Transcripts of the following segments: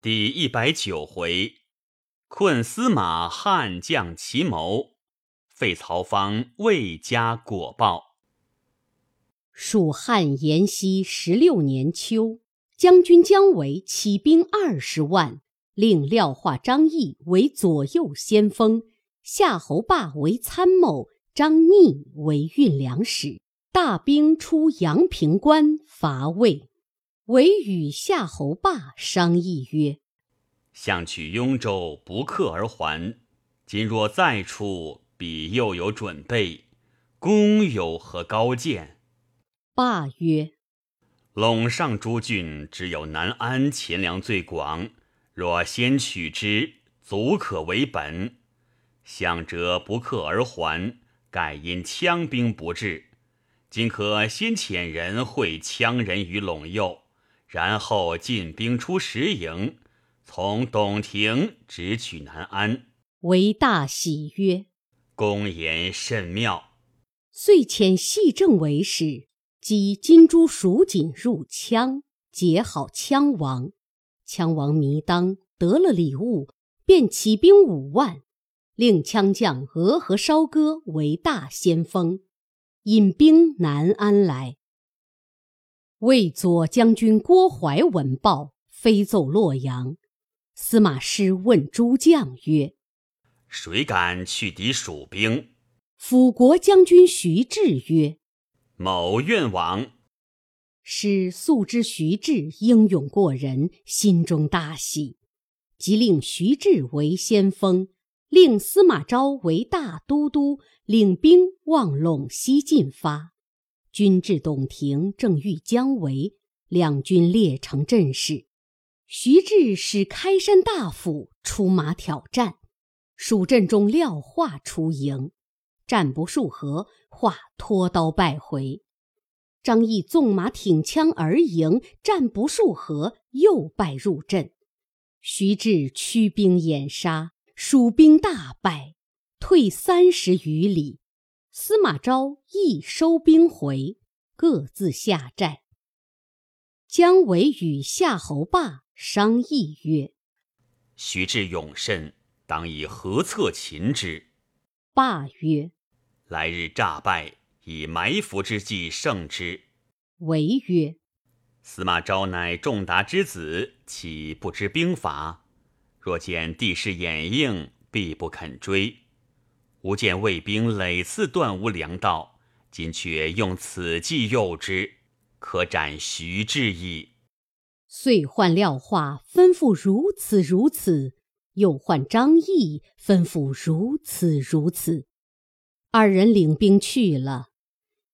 第一百九回，困司马汉将奇谋，废曹芳未加果报。蜀汉延熙十六年秋，将军姜维起兵二十万，令廖化、张翼为左右先锋，夏侯霸为参谋，张逆为运粮使，大兵出阳平关伐魏。唯与夏侯霸商议曰：“相取雍州，不克而还。今若再出，彼又有准备，公有何高见？”霸曰：“陇上诸郡，只有南安钱粮最广。若先取之，足可为本。相者不克而还，盖因羌兵不至。今可先遣人会羌人于陇右。”然后进兵出石营，从董亭直取南安。为大喜曰：“公言甚妙。”遂遣细政为使，击金珠蜀锦入羌，结好羌王。羌王弥当得了礼物，便起兵五万，令羌将俄和烧歌为大先锋，引兵南安来。魏左将军郭淮闻报，飞奏洛阳。司马师问诸将曰：“谁敢去敌蜀兵？”辅国将军徐志曰：“某愿往。”师素知徐志英勇过人，心中大喜，即令徐志为先锋，令司马昭为大都督，领兵往陇西进发。军至董庭，正遇姜维，两军列成阵势。徐志使开山大斧出马挑战，蜀阵中廖化出营，战不数合，化脱刀败回。张翼纵马挺枪而迎，战不数合，又败入阵。徐志驱兵掩杀，蜀兵大败，退三十余里。司马昭亦收兵回，各自下寨。姜维与夏侯霸商议曰：“徐志勇甚，当以何策擒之？”霸曰：“来日诈败，以埋伏之计胜之。”维曰：“司马昭乃仲达之子，岂不知兵法？若见地势掩映，必不肯追。”吾见魏兵累次断无粮道，今却用此计诱之，可斩徐志矣。遂唤廖化，吩咐如此如此；又唤张翼，吩咐如此如此。二人领兵去了，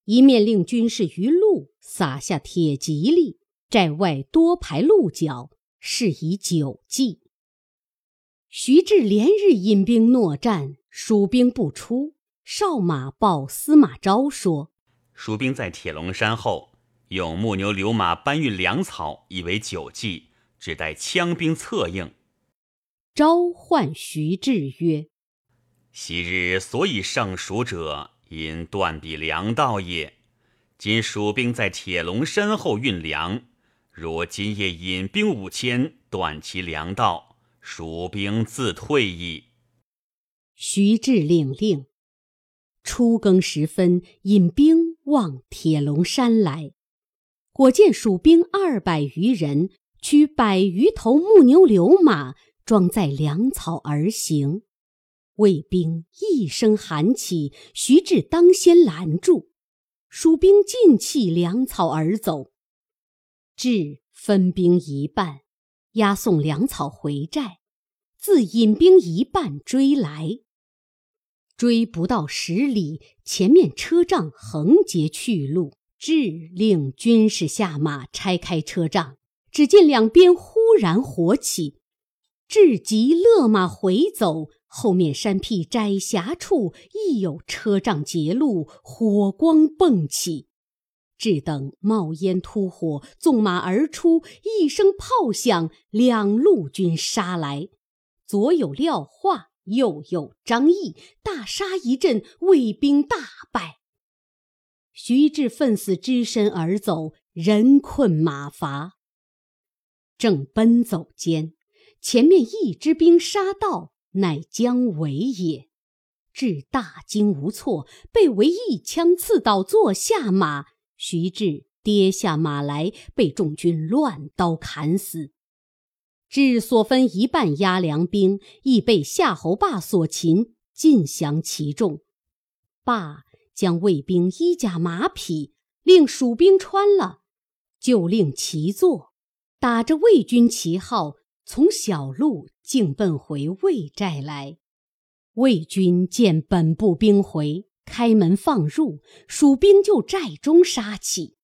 一面令军士于路撒下铁蒺藜，寨外多排鹿角，是以久计。徐志连日引兵搦战。蜀兵不出，少马报司马昭说：“蜀兵在铁笼山后，用木牛流马搬运粮草，以为久计，只待羌兵策应。”昭唤徐志曰：“昔日所以胜蜀者，因断彼粮道也。今蜀兵在铁笼山后运粮，如今夜引兵五千，断其粮道，蜀兵自退矣。”徐志领令，初更时分，引兵往铁笼山来。果见蜀兵二百余人，驱百余头木牛流马，装载粮草而行。魏兵一声喊起，徐志当先拦住。蜀兵尽弃粮草而走。志分兵一半，押送粮草回寨，自引兵一半追来。追不到十里，前面车仗横截去路。智令军士下马拆开车仗，只见两边忽然火起。智急勒马回走，后面山僻窄狭处亦有车仗截路，火光迸起。智等冒烟突火，纵马而出，一声炮响，两路军杀来，左有廖化。又有张翼大杀一阵，魏兵大败。徐志奋死只身而走，人困马乏。正奔走间，前面一支兵杀到，乃姜维也。至大惊无措，被为一枪刺倒，坐下马。徐志跌下马来，被众军乱刀砍死。至所分一半押粮兵，亦被夏侯霸所擒，尽降其众。霸将卫兵衣甲马匹，令蜀兵穿了，就令其坐，打着魏军旗号，从小路径奔回魏寨来。魏军见本部兵回，开门放入，蜀兵就寨中杀起。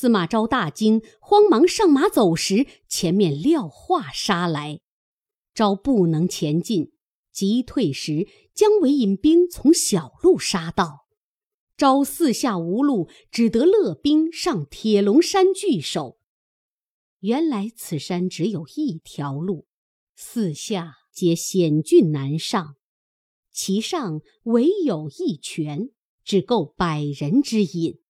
司马昭大惊，慌忙上马走时，前面廖化杀来，昭不能前进，急退时，姜维引兵从小路杀到，昭四下无路，只得勒兵上铁龙山据守。原来此山只有一条路，四下皆险峻难上。其上唯有一泉，只够百人之饮。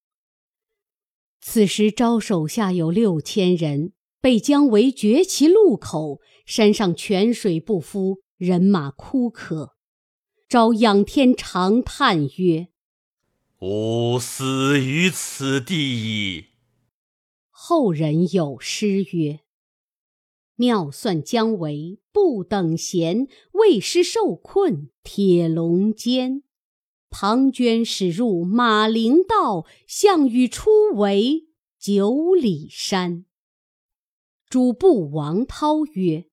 此时招手下有六千人，被姜维绝其路口，山上泉水不敷，人马枯渴。昭仰天长叹曰：“吾死于此地矣。”后人有诗曰：妙算姜维不等闲，为师受困铁笼间。庞涓驶入马陵道，项羽初围九里山。主簿王涛曰：“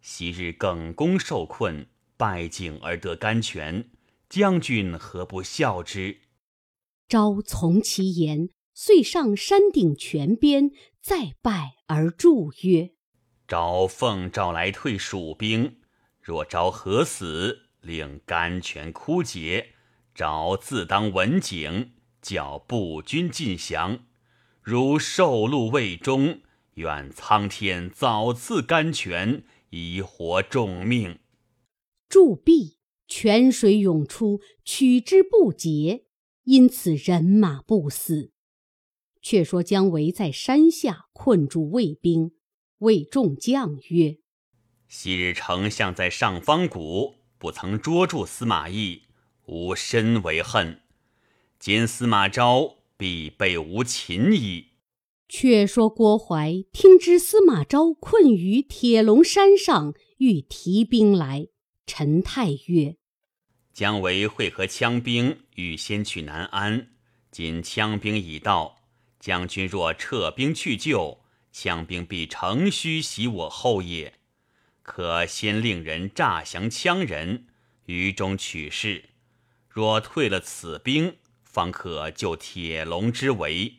昔日耿恭受困，败景而得甘泉，将军何不效之？”昭从其言，遂上山顶泉边，再拜而祝曰。昭奉诏来退蜀兵，若昭何死，令甘泉枯竭，昭自当文景，叫步军尽降。如受禄未终，愿苍天早赐甘泉，以活众命。铸币，泉水涌出，取之不竭，因此人马不死。却说姜维在山下困住魏兵。谓众将曰：“昔日丞相在上方谷，不曾捉住司马懿，吾深为恨。今司马昭必被吾擒矣。”却说郭淮听知司马昭困于铁笼山上，欲提兵来。陈泰曰：“姜维会合羌兵，欲先取南安。今羌兵已到，将军若撤兵去救。”羌兵必乘虚袭我后也，可先令人诈降羌人，于中取势。若退了此兵，方可救铁笼之围。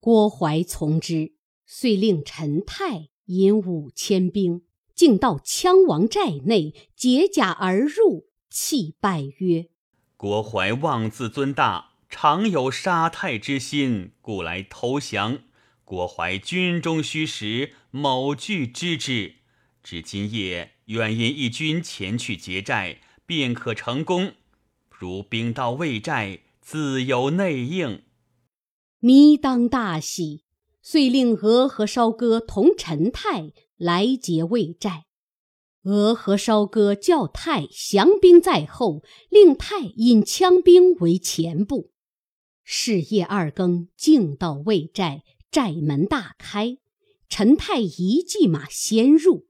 郭淮从之，遂令陈泰引五千兵，径到羌王寨内，解甲而入，泣拜曰：“郭淮妄自尊大，常有杀太之心，故来投降。”郭淮军中虚实，某具知之。至今夜愿引一军前去劫寨，便可成功。如兵到魏寨，自有内应。弥当大喜，遂令俄和烧哥同陈泰来劫魏寨。俄和烧哥叫泰降兵在后，令泰引枪兵为前部。是夜二更，径到魏寨。寨门大开，陈泰一骑马先入。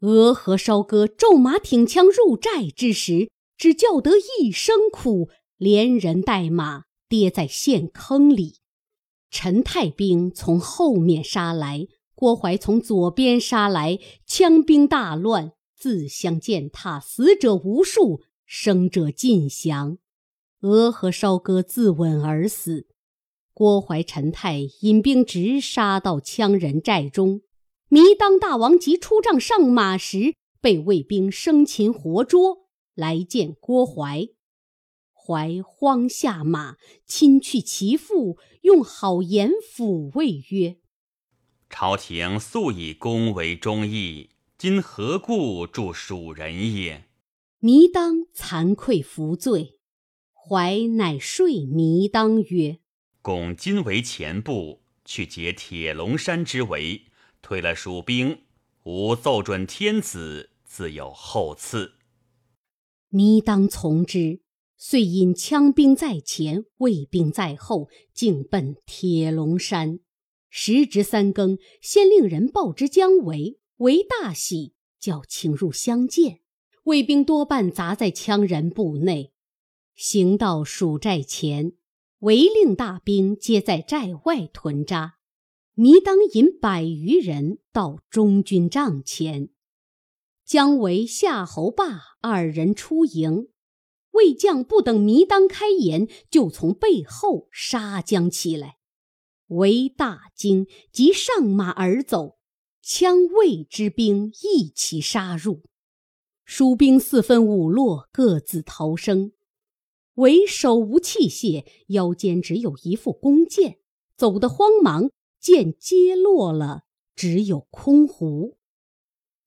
俄和烧哥骤马挺枪入寨之时，只叫得一声苦，连人带马跌在陷坑里。陈太兵从后面杀来，郭淮从左边杀来，枪兵大乱，自相践踏，死者无数，生者尽降。俄和烧哥自刎而死。郭淮、陈泰引兵直杀到羌人寨中，弥当大王即出帐上马时，被卫兵生擒活捉，来见郭淮。怀慌下马，亲去其父，用好言抚慰曰：“朝廷素以公为忠义，今何故助蜀人也？”弥当惭愧服罪，怀乃睡弥当曰。拱今为前部，去解铁龙山之围，退了蜀兵，吾奏准天子，自有后赐。弥当从之。遂引枪兵在前，卫兵在后，径奔铁龙山。时值三更，先令人报之姜维，维大喜，叫请入相见。卫兵多半砸在羌人部内。行到蜀寨前，维令大兵皆在寨外屯扎。弥当引百余人到中军帐前，姜维、夏侯霸二人出营。魏将不等糜当开言，就从背后杀将起来。为大惊，即上马而走，羌魏之兵一齐杀入，蜀兵四分五落，各自逃生。为手无器械，腰间只有一副弓箭，走得慌忙，箭皆落了，只有空壶。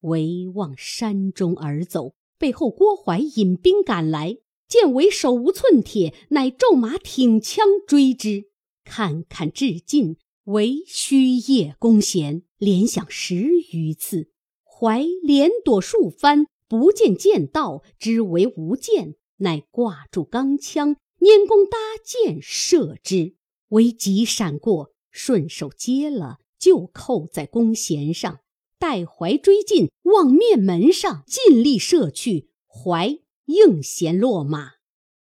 为往山中而走，背后郭淮引兵赶来。见为手无寸铁，乃骤马挺枪追之。看看至近，为虚夜弓弦，连响十余次。怀连躲数番，不见箭到，知为无箭，乃挂住钢枪，拈弓搭箭射之。为急闪过，顺手接了，就扣在弓弦上。带怀追进，望面门上，尽力射去。怀。应弦落马，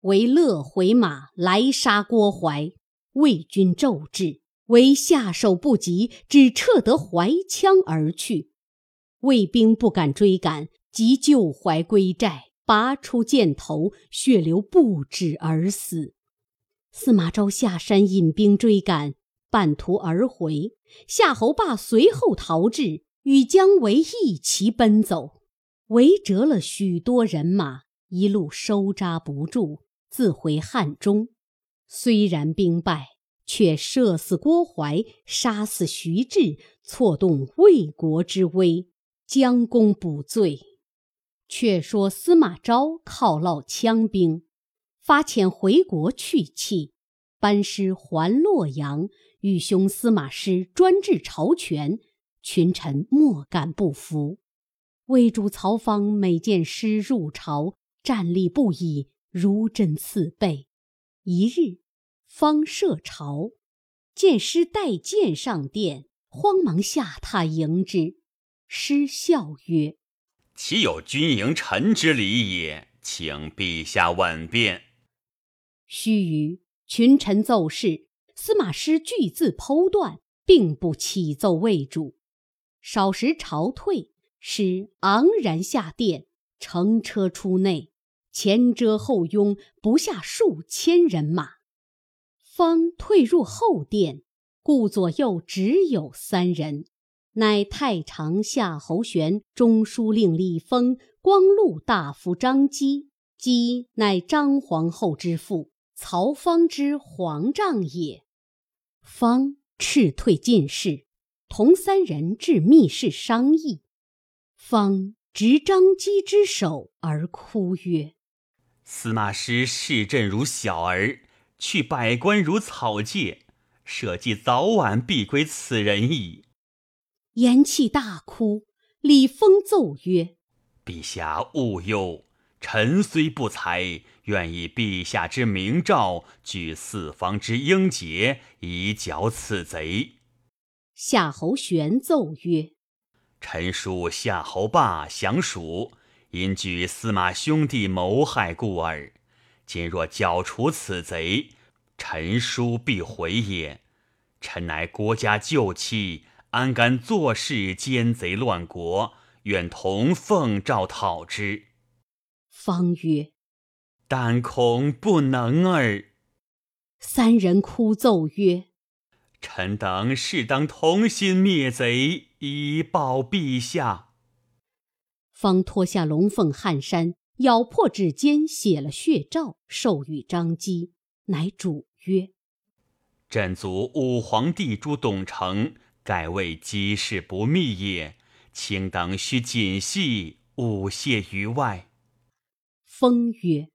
为乐回马来杀郭淮。魏军骤至，为下手不及，只撤得怀枪而去。魏兵不敢追赶，急救怀归寨，拔出箭头，血流不止而死。司马昭下山引兵追赶，半途而回。夏侯霸随后逃至，与姜维一齐奔走，围折了许多人马。一路收扎不住，自回汉中。虽然兵败，却射死郭淮，杀死徐志，挫动魏国之威，将功补罪。却说司马昭犒劳羌兵，发遣回国去气，班师还洛阳，与兄司马师专制朝权，群臣莫敢不服。魏主曹芳每见师入朝。站立不已，如针刺背。一日，方设朝，见师带剑上殿，慌忙下榻迎之。师笑曰：“岂有君迎臣之礼也？请陛下问便。”须臾，群臣奏事，司马师据自剖断，并不启奏魏主。少时朝退，师昂然下殿，乘车出内。前遮后拥，不下数千人马。方退入后殿，顾左右只有三人，乃太常夏侯玄、中书令李丰、光禄大夫张基。基乃张皇后之父，曹芳之皇丈也。方斥退进士，同三人至密室商议。方执张机之手而哭曰：司马师视朕如小儿，去百官如草芥，社稷早晚必归此人矣。言气，大哭。李丰奏曰：“陛下勿忧，臣虽不才，愿以陛下之明诏，举四方之英杰，以剿此贼。”夏侯玄奏曰：“臣属夏侯霸降蜀。”因惧司马兄弟谋害故耳。今若剿除此贼，臣叔必回也。臣乃国家旧戚，安敢坐视奸贼乱国？愿同奉诏讨之。方曰：“但恐不能耳。”三人哭奏曰：“臣等适当同心灭贼，以报陛下。”方脱下龙凤汗衫，咬破指尖，写了血诏，授予张姬，乃主曰：“朕祖武皇帝朱董承，盖为机事不密也，卿等须谨细，勿泄于外。”封曰：“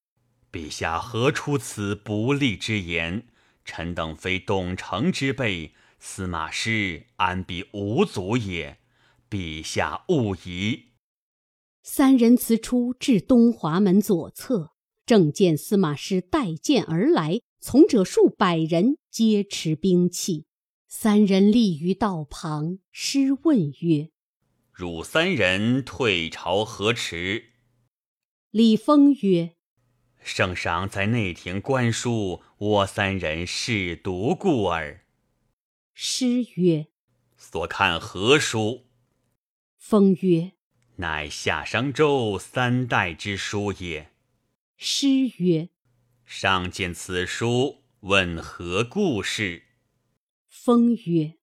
陛下何出此不利之言？臣等非董承之辈，司马师安比无足也。”陛下勿疑。”三人辞出，至东华门左侧，正见司马师带剑而来，从者数百人，皆持兵器。三人立于道旁，师问曰：“汝三人退朝何迟？”李丰曰：“圣上在内廷观书，我三人试读故耳。”诗曰：“所看何书？”风曰。乃夏商周三代之书也。诗曰：“上见此书，问何故事？”风曰：“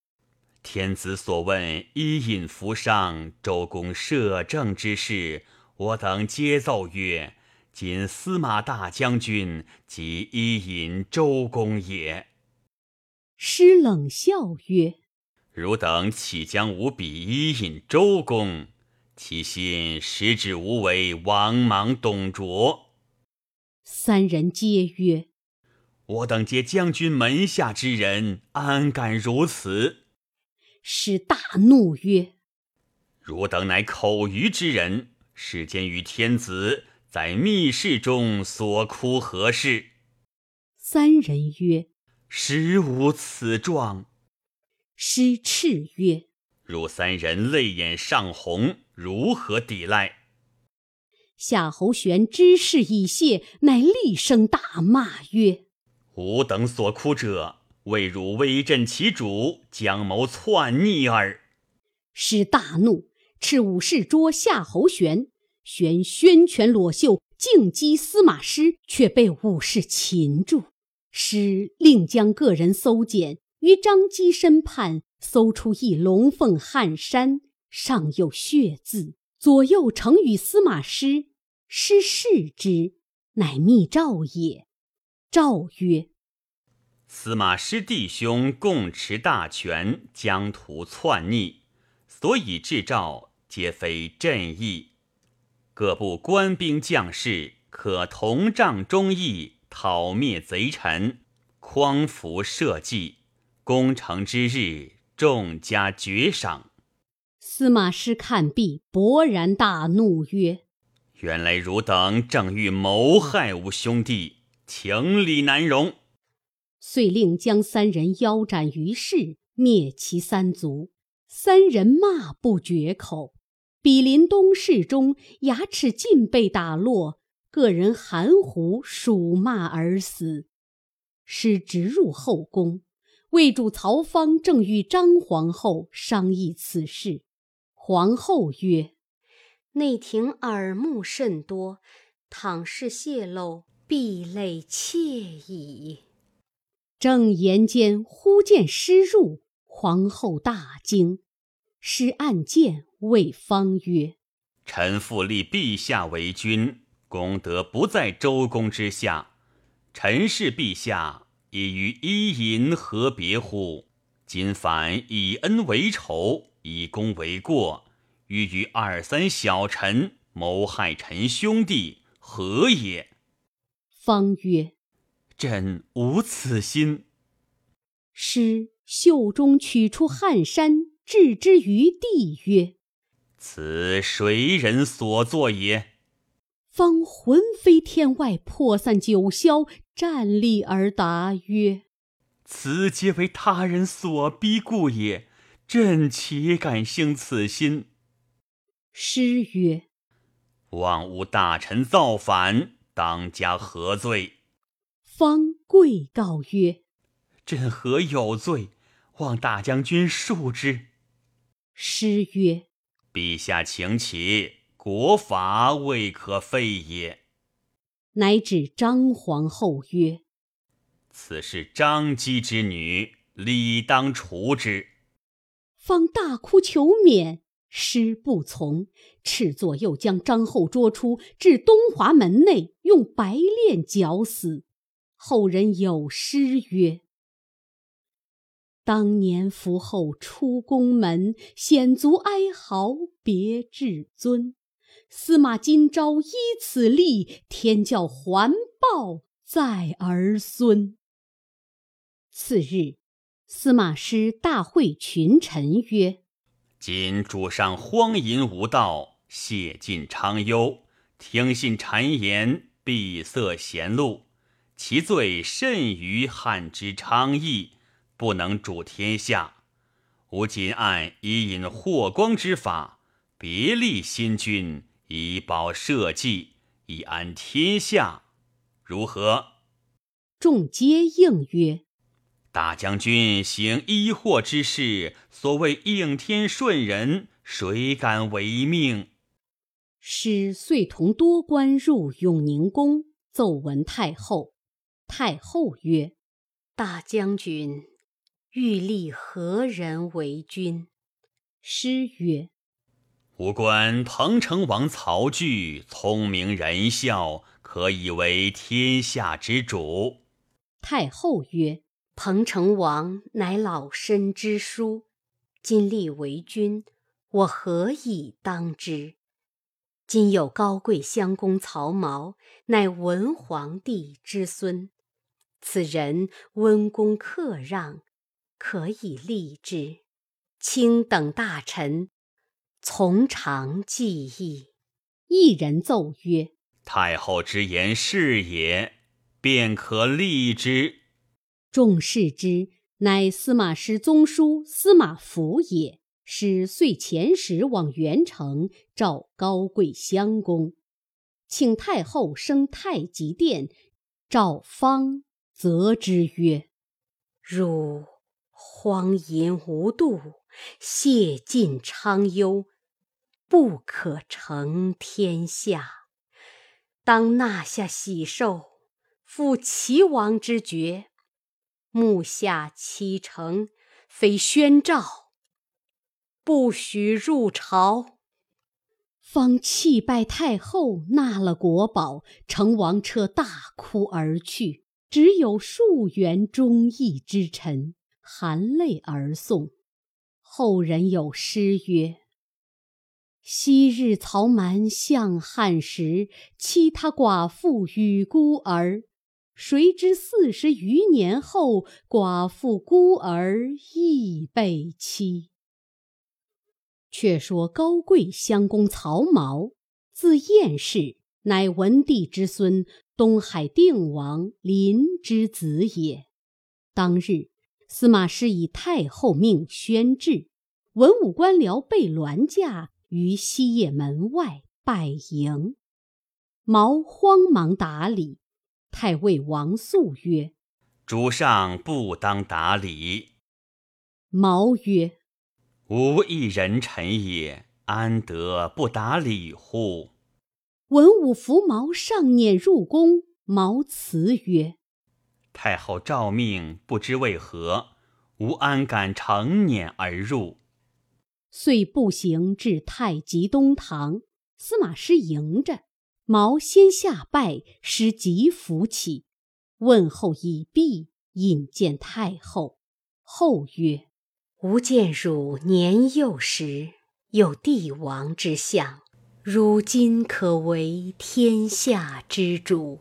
天子所问伊尹服上，周公摄政之事，我等皆奏曰：今司马大将军即伊尹周公也。”师冷笑曰：“汝等岂将吾比伊尹周公？”其心实指无为，王莽董卓。三人皆曰：“我等皆将军门下之人，安敢如此？”师大怒曰：“汝等乃口愚之人，世间与天子在密室中所哭何事？”三人曰：“实无此状。”师叱曰：“汝三人泪眼上红。”如何抵赖？夏侯玄知事已泄，乃厉声大骂曰：“吾等所哭者，为汝威震其主，将谋篡逆耳。”师大怒，斥武士捉夏侯玄。玄宣拳裸袖，径击司马师，却被武士擒住。师令将个人搜检，于张基身畔搜出一龙凤汗衫。上有血字，左右呈与司马师。师视之，乃密诏也。诏曰：“司马师弟兄共持大权，疆图篡逆，所以制诏，皆非朕意。各部官兵将士可同仗忠义，讨灭贼臣，匡扶社稷。攻城之日，众加爵赏。”司马师看毕，勃然大怒曰：“原来汝等正欲谋害吾兄弟，情理难容。”遂令将三人腰斩于市，灭其三族。三人骂不绝口。比邻东市中，牙齿尽被打落，个人含糊数骂而死。师直入后宫，魏主曹芳正与张皇后商议此事。皇后曰：“内廷耳目甚多，倘是泄露，必累妾矣。”正言间，忽见师入，皇后大惊。师按剑谓方曰：“臣父立陛下为君，功德不在周公之下。臣视陛下已与伊尹何别乎？今反以恩为仇。”以功为过，欲与二三小臣谋害臣兄弟，何也？方曰：“朕无此心。”师袖中取出汗衫，置之于地，曰：“此谁人所作也？”方魂飞天外，魄散九霄，站立而答曰：“此皆为他人所逼故也。”朕岂敢兴此心？诗曰：“望吾大臣造反，当加何罪？”方跪告曰：“朕何有罪？望大将军恕之。”诗曰：“陛下请起，国法未可废也。”乃指张皇后曰：“此是张姬之女，理当除之。”方大哭求免，师不从，斥左右将张后捉出，至东华门内，用白链绞死。后人有诗曰：“当年伏后出宫门，险足哀嚎别至尊。司马今朝依此例，天教还报在儿孙。”次日。司马师大会群臣曰：“今主上荒淫无道，谢尽昌幽，听信谗言，闭塞贤路，其罪甚于汉之昌邑，不能主天下。吾今按以引霍光之法，别立新君，以保社稷，以安天下，如何？众皆应曰。大将军行医祸之事，所谓应天顺人，谁敢违命？师遂同多官入永宁宫，奏闻太后。太后曰：“大将军欲立何人为君？”诗曰：“吾观彭城王曹据聪明仁孝，可以为天下之主。”太后曰。彭城王乃老身之叔，今立为君，我何以当之？今有高贵襄公曹髦，乃文皇帝之孙，此人温公克让，可以立之。卿等大臣从长计议。一人奏曰：“太后之言是也，便可立之。”众视之，乃司马师宗叔司马孚也。使遂前使往元城，召高贵襄公，请太后升太极殿。召方责之曰：“汝荒淫无度，谢尽昌幽，不可成天下。当纳下喜寿，复齐王之爵。”目下启程，非宣诏，不许入朝。方泣拜太后，纳了国宝，乘王车大哭而去。只有数员忠义之臣含泪而送。后人有诗曰：“昔日曹瞒向汉时，欺他寡妇与孤儿。”谁知四十余年后，寡妇孤儿亦被欺。却说高贵襄公曹髦，字彦氏，乃文帝之孙，东海定王临之子也。当日，司马师以太后命宣制，文武官僚被銮驾于西掖门外拜迎。毛慌忙答礼。太尉王肃曰：“主上不当答礼。”毛曰：“吾一人臣也，安得不打礼乎？”文武扶毛上辇入宫，毛辞曰：“太后诏命，不知为何，吾安敢乘辇而入？”遂步行至太极东堂，司马师迎着。毛先下拜，师即扶起，问候已毕，引见太后。后曰：“吾见汝年幼时有帝王之相，如今可为天下之主，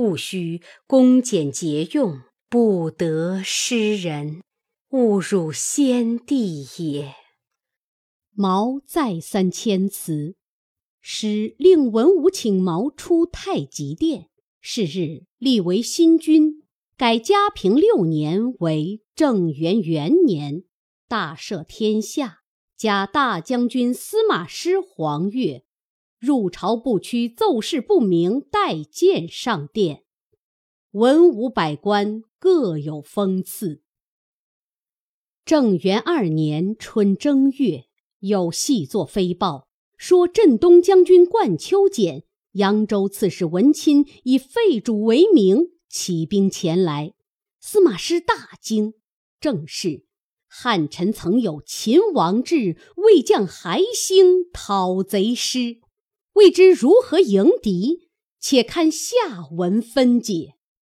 务须恭俭节用，不得失人，勿辱先帝也。”毛再三谦辞。使令文武请毛出太极殿。是日，立为新君，改嘉平六年为正元元年，大赦天下，加大将军司马师黄钺。入朝不趋，奏事不明，待见上殿。文武百官各有封赐。正元二年春正月，有细作飞报。说镇东将军冠丘简、扬州刺史文钦以废主为名，起兵前来。司马师大惊。正是汉臣曾有秦王志，魏将韩兴讨贼师，未知如何迎敌。且看下文分解。